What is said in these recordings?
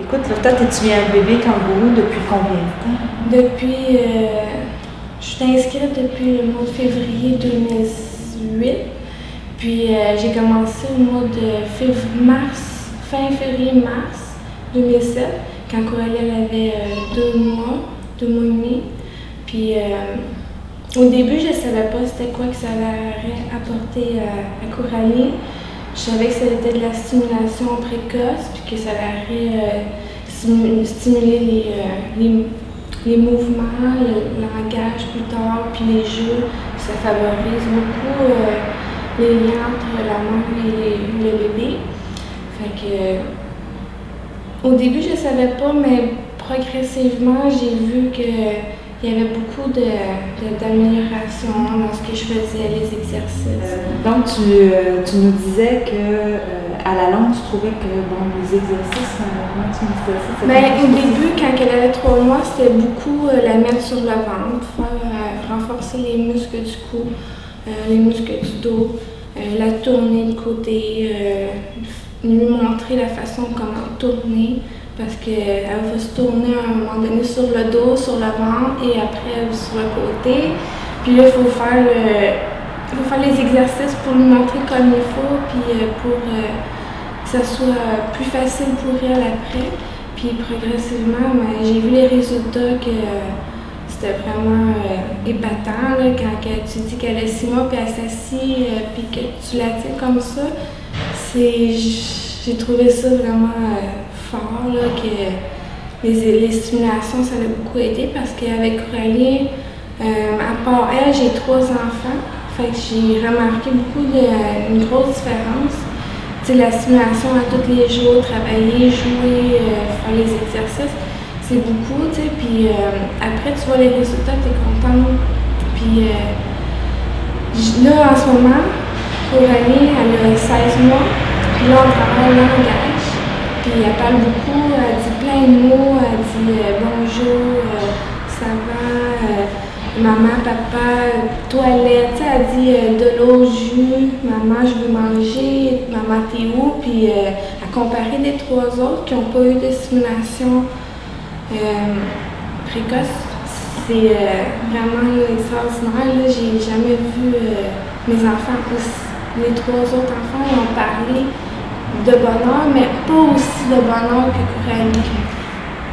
Écoute, toi, tu viens un bébé kangourou depuis combien de temps? Depuis. Euh, je suis inscrite depuis le mois de février 2008. Puis euh, j'ai commencé au mois de mars, fin février-mars 2007, quand Coralie avait euh, deux mois, deux mois et demi. Puis au début, je ne savais pas c'était quoi que ça allait apporter à Coralie. Je savais que c'était de la stimulation précoce, puis que ça allait euh, stimuler euh, les, mouvements, le langage plus tard, puis les jeux. Ça favorise beaucoup euh, les liens entre la mère et le bébé. Fait que, au début, je ne savais pas, mais progressivement, j'ai vu que il y avait beaucoup d'amélioration de, dans ce que je faisais, les exercices. Euh, donc, tu, euh, tu, nous disais que euh, à la longue, tu trouvais que bon, les exercices, comment tu me disais ça? Ben, au début, quand elle avait trois mois, c'était beaucoup la mettre sur le ventre, faire, renforcer les muscles du cou, les muscles du dos, la tourner de côté, lui montrer la façon comment tourner parce qu'elle va se tourner à un moment donné sur le dos, sur le ventre et après sur le côté. Puis là, il faut faire faut faire les exercices pour lui montrer comme il faut, puis euh, pour euh, que ça soit plus facile pour elle après. Puis progressivement, ben, j'ai vu les résultats que c'était vraiment euh, épatant quand tu dis qu'elle a six mois, puis elle s'assit, puis que tu la tiens comme ça. J'ai trouvé ça vraiment que les, les, stimulations, ça m'a beaucoup aidé parce qu'avec Coralie, euh, à part elle, j'ai trois enfants. Fait que j'ai remarqué beaucoup de, une grosse différence. la stimulation à tous les jours, travailler, jouer, euh, faire les exercices, c'est beaucoup, euh, après, tu vois les résultats, tu es contente. Puis là, en ce moment, Coralie, elle a 16 mois. Puis là, on travaille le langage. Puis elle parle beaucoup, elle dit plein de mots, elle dit euh, bonjour, euh, ça va, euh, maman, papa, toilette, elle dit de l'eau, jus, maman, je veux manger, maman, t'es où? Puis à comparer les trois autres qui n'ont pas eu de stimulation précoce, c'est vraiment extraordinaire. J'ai jamais vu mes enfants, les trois autres enfants ont parlé de bonheur, mais pas aussi de bonheur que Coralie.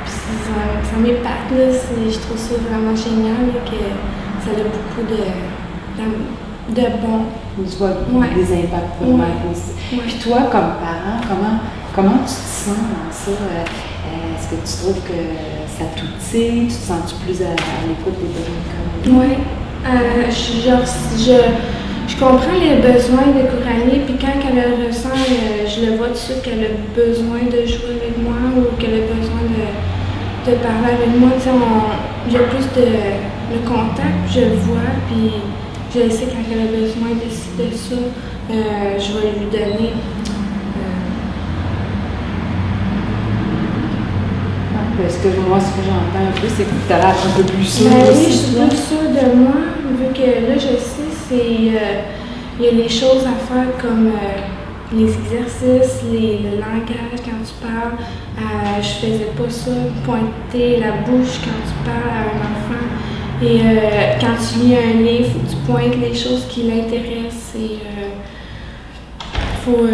ça, ça m'épate, je trouve ça vraiment génial et que ça a beaucoup de, de, de bon. Tu vois des impacts pour moi aussi. Puis toi, comme parent, comment, comment tu te sens dans ça? Euh, est-ce que tu trouves que ça t'outille? Tu te sens-tu plus à, l'écoute des besoins comme Oui. Euh, je, je je comprends les besoins de Coralie, puis quand elle ressent, euh, je le vois tout de suite qu'elle a besoin de jouer avec moi ou qu'elle a besoin de, parler avec moi. J'ai plus de le contact, je le vois, puis je sais quand elle a besoin de de ça, euh, je vais lui donner. Parce que moi, ce que j'entends un peu, c'est que tu as l'air un peu plus sûre. Ben oui, je suis plus sûre de moi, vu que là, je sais euh, il y a les choses à faire comme euh, les exercices, le langage quand tu parles. Euh, je faisais pas ça, pointer la bouche quand tu parles à un enfant. Et quand tu lis un livre, tu pointes les choses qui l'intéressent. Et faut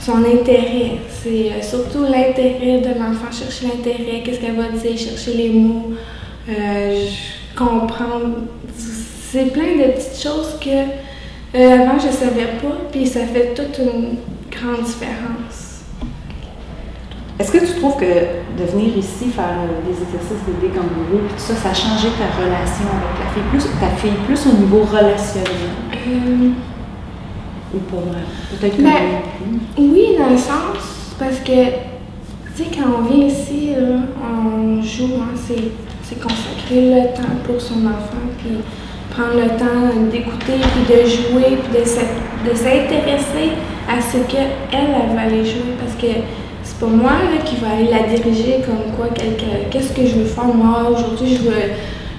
son intérêt. C'est surtout l'intérêt de l'enfant, chercher l'intérêt, qu'est-ce qu'elle va dire, chercher les mots, comprendre c'est plein de petites choses que euh, avant je savais pas, puis ça fait toute une grande différence. Est-ce que tu trouves que de venir ici faire euh, des exercices de kangourou, tout ça, ça a changé ta relation avec la fille, plus, ta fille, plus au niveau relationnel? Euh, Ou pas? Peut-être que ben, Oui, dans le sens, parce que, tu sais, quand on vient ici, on joue, hein, c'est consacrer le temps pour son enfant, puis prendre le temps d'écouter, puis de jouer, puis de s'intéresser à ce qu'elle, elle va aller jouer. Parce que c'est pas moi qui va aller la diriger comme quoi, qu'est-ce que je veux faire. Moi, aujourd'hui, je veux,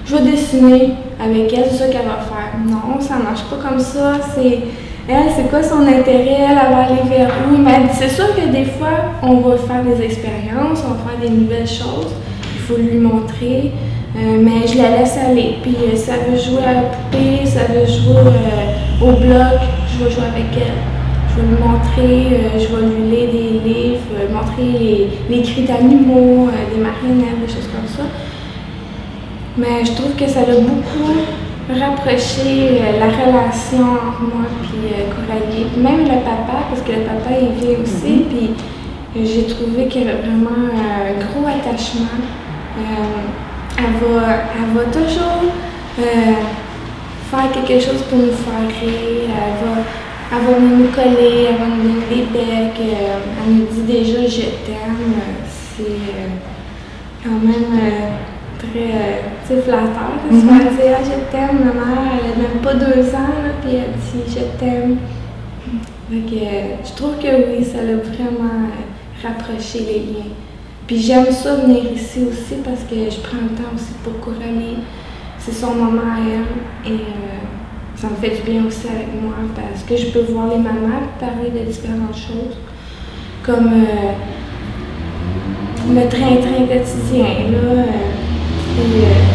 je veux dessiner avec elle, c'est ça qu'elle va faire. Non, ça marche pas comme ça. C'est, elle, c'est quoi son intérêt, elle, va aller vers où? Mais c'est sûr que des fois, on va faire des expériences, on va faire des nouvelles choses. Il faut lui montrer. Euh, mais je la laisse aller. Puis euh, ça veut jouer à la poupée, ça veut jouer euh, au bloc, je vais jouer avec elle. Je vais lui montrer, je vais lui lire des livres, montrer les, cris d'animaux, des marionnettes, des choses comme ça. Mais je trouve que ça a beaucoup rapproché la relation entre moi et Coralie. Même le papa, parce que le papa il vient aussi, mm-hmm. puis j'ai trouvé qu'il y avait vraiment un gros attachement elle va, toujours euh, faire quelque chose pour nous faire rire. Elle va, elle va nous coller, elle va nous donner des becs. Euh, elle nous dit déjà je t'aime. C'est euh, quand même très flatteur se faire dire ah, je t'aime. Ma mère, elle n'a même pas deux ans, puis elle dit je t'aime. je trouve que oui, ça l'a vraiment rapproché les liens. Puis j'aime ça venir ici aussi parce que je prends le temps aussi pour Coralie. C'est son moment à elle et euh, ça me fait du bien aussi avec moi parce que je peux voir les mamans parler de différentes choses comme euh, le train-train quotidien. Là, euh, et,